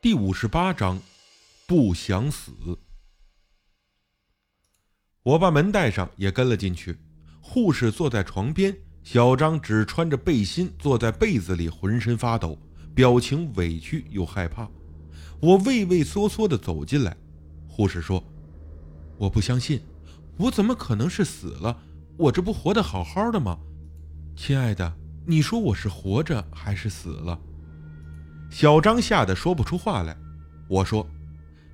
第五十八章，不想死。我把门带上，也跟了进去。护士坐在床边，小张只穿着背心坐在被子里，浑身发抖，表情委屈又害怕。我畏畏缩缩地走进来，护士说：“我不相信，我怎么可能是死了？我这不活得好好的吗？亲爱的，你说我是活着还是死了？”小张吓得说不出话来。我说：“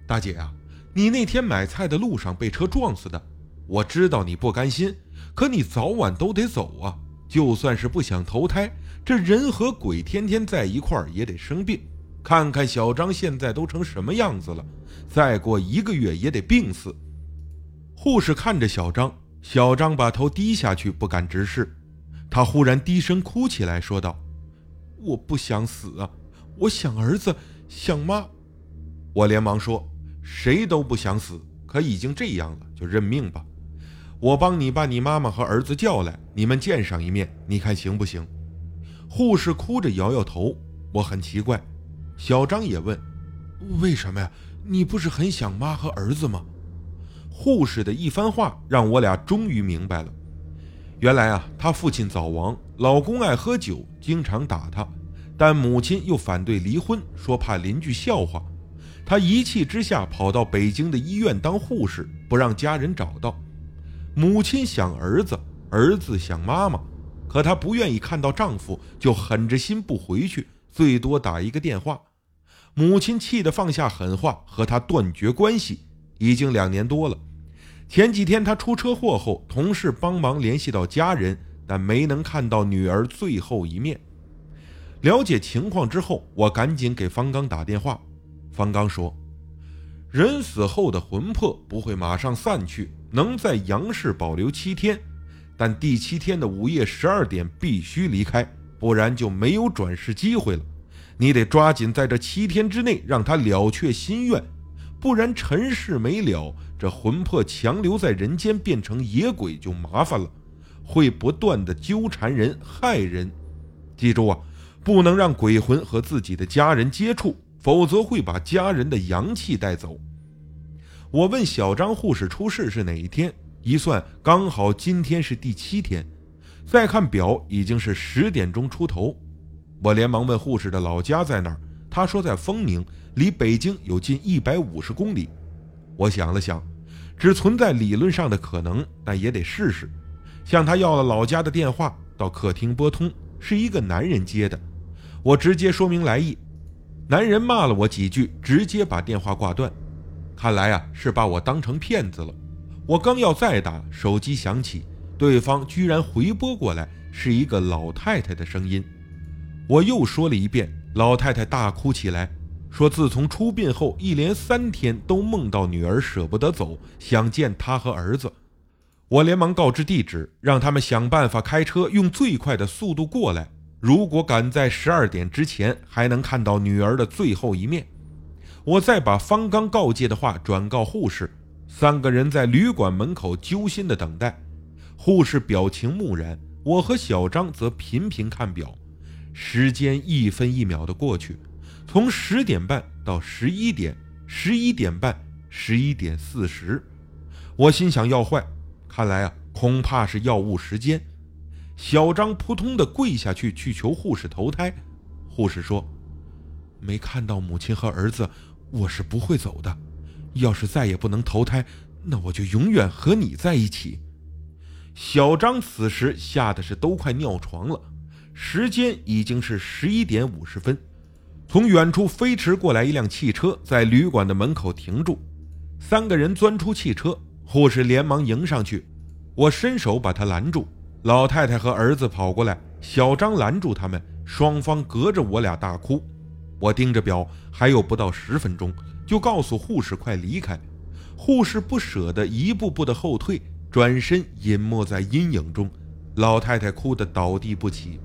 大姐啊，你那天买菜的路上被车撞死的。我知道你不甘心，可你早晚都得走啊。就算是不想投胎，这人和鬼天天在一块儿也得生病。看看小张现在都成什么样子了，再过一个月也得病死。”护士看着小张，小张把头低下去，不敢直视。他忽然低声哭起来，说道：“我不想死啊。”我想儿子，想妈。我连忙说：“谁都不想死，可已经这样了，就认命吧。我帮你把你妈妈和儿子叫来，你们见上一面，你看行不行？”护士哭着摇摇头。我很奇怪，小张也问：“为什么呀？你不是很想妈和儿子吗？”护士的一番话让我俩终于明白了。原来啊，他父亲早亡，老公爱喝酒，经常打他。但母亲又反对离婚，说怕邻居笑话。他一气之下跑到北京的医院当护士，不让家人找到。母亲想儿子，儿子想妈妈，可她不愿意看到丈夫，就狠着心不回去，最多打一个电话。母亲气得放下狠话，和他断绝关系。已经两年多了。前几天他出车祸后，同事帮忙联系到家人，但没能看到女儿最后一面。了解情况之后，我赶紧给方刚打电话。方刚说：“人死后的魂魄不会马上散去，能在阳世保留七天，但第七天的午夜十二点必须离开，不然就没有转世机会了。你得抓紧在这七天之内让他了却心愿，不然尘世没了，这魂魄强留在人间变成野鬼就麻烦了，会不断的纠缠人害人。记住啊！”不能让鬼魂和自己的家人接触，否则会把家人的阳气带走。我问小张护士出事是哪一天，一算刚好今天是第七天。再看表，已经是十点钟出头。我连忙问护士的老家在哪儿，他说在丰宁，离北京有近一百五十公里。我想了想，只存在理论上的可能，但也得试试。向他要了老家的电话，到客厅拨通，是一个男人接的。我直接说明来意，男人骂了我几句，直接把电话挂断。看来啊，是把我当成骗子了。我刚要再打，手机响起，对方居然回拨过来，是一个老太太的声音。我又说了一遍，老太太大哭起来，说自从出殡后，一连三天都梦到女儿舍不得走，想见她和儿子。我连忙告知地址，让他们想办法开车，用最快的速度过来。如果赶在十二点之前还能看到女儿的最后一面，我再把方刚告诫的话转告护士。三个人在旅馆门口揪心的等待，护士表情木然，我和小张则频频看表，时间一分一秒的过去，从十点半到十一点，十一点半，十一点四十，我心想要坏，看来啊，恐怕是要误时间。小张扑通的跪下去，去求护士投胎。护士说：“没看到母亲和儿子，我是不会走的。要是再也不能投胎，那我就永远和你在一起。”小张此时吓得是都快尿床了。时间已经是十一点五十分，从远处飞驰过来一辆汽车，在旅馆的门口停住。三个人钻出汽车，护士连忙迎上去，我伸手把他拦住。老太太和儿子跑过来，小张拦住他们，双方隔着我俩大哭。我盯着表，还有不到十分钟，就告诉护士快离开。护士不舍得一步步的后退，转身隐没在阴影中。老太太哭得倒地不起。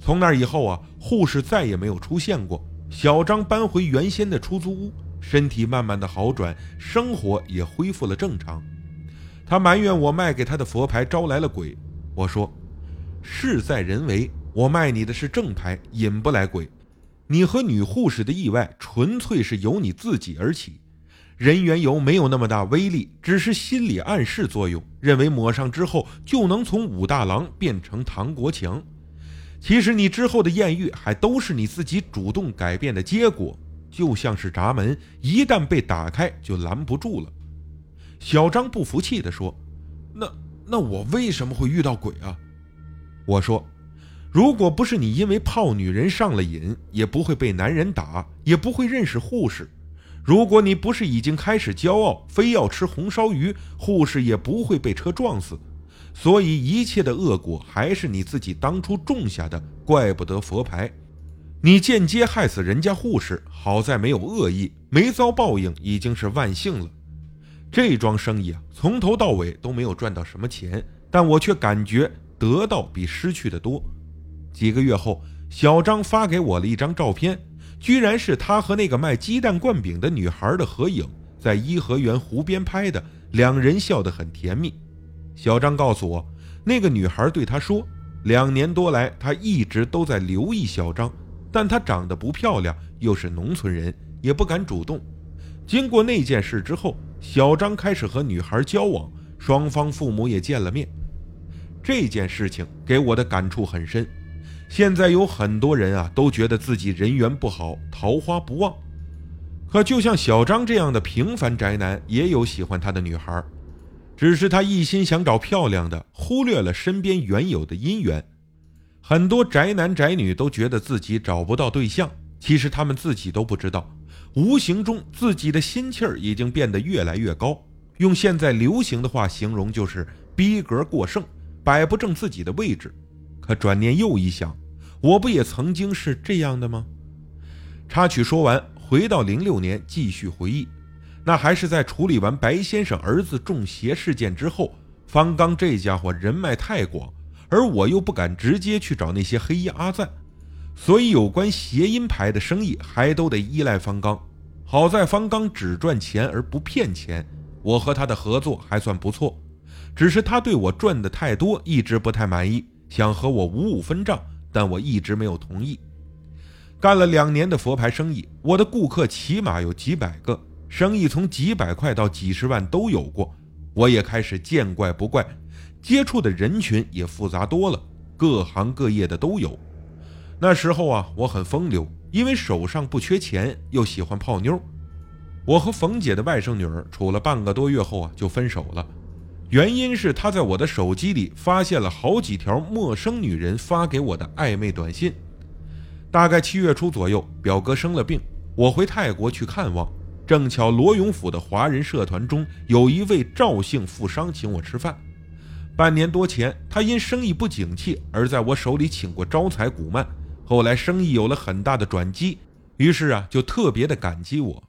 从那以后啊，护士再也没有出现过。小张搬回原先的出租屋，身体慢慢的好转，生活也恢复了正常。他埋怨我卖给他的佛牌招来了鬼。我说：“事在人为，我卖你的是正牌，引不来鬼。你和女护士的意外纯粹是由你自己而起，人缘油没有那么大威力，只是心理暗示作用，认为抹上之后就能从武大郎变成唐国强。其实你之后的艳遇还都是你自己主动改变的结果，就像是闸门，一旦被打开就拦不住了。小张不服气地说：“那我为什么会遇到鬼啊？”我说。如果不是你因为泡女人上了瘾，也不会被男人打，也不会认识护士。如果你不是已经开始骄傲，非要吃红烧鱼，护士也不会被车撞死。所以一切的恶果还是你自己当初种下的，怪不得佛牌。你间接害死人家护士，好在没有恶意，没遭报应，已经是万幸了。这桩生意啊，从头到尾都没有赚到什么钱，但我却感觉得到比失去的多。几个月后，小张发给我了一张照片，居然是他和那个卖鸡蛋灌饼的女孩的合影，在颐和园湖边拍的，两人笑得很甜蜜。小张告诉我，那个女孩对他说，两年多来，他一直都在留意小张，但她长得不漂亮，又是农村人，也不敢主动。经过那件事之后，小张开始和女孩交往，双方父母也见了面。这件事情给我的感触很深。现在有很多人啊，都觉得自己人缘不好，桃花不旺。可就像小张这样的平凡宅男，也有喜欢他的女孩，只是他一心想找漂亮的，忽略了身边原有的姻缘。很多宅男宅女都觉得自己找不到对象，其实他们自己都不知道，无形中自己的心气儿已经变得越来越高。用现在流行的话形容，就是逼格过剩，摆不正自己的位置。可转念又一想，我不也曾经是这样的吗？插曲说完，回到零六年继续回忆。那还是在处理完白先生儿子中邪事件之后。方刚这家伙人脉太广，而我又不敢直接去找那些黑衣阿赞，所以有关谐音牌的生意还都得依赖方刚。好在方刚只赚钱而不骗钱，我和他的合作还算不错。只是他对我赚的太多，一直不太满意。想和我五五分账，但我一直没有同意。干了两年的佛牌生意，我的顾客起码有几百个，生意从几百块到几十万都有过。我也开始见怪不怪，接触的人群也复杂多了，各行各业的都有。那时候啊，我很风流，因为手上不缺钱，又喜欢泡妞。我和冯姐的外甥女儿处了半个多月后啊，就分手了。原因是他在我的手机里发现了好几条陌生女人发给我的暧昧短信。大概七月初左右，表哥生了病，我回泰国去看望，正巧罗永府的华人社团中有一位赵姓富商请我吃饭。半年多前，他因生意不景气而在我手里请过招财古曼，后来生意有了很大的转机，于是啊，就特别的感激我。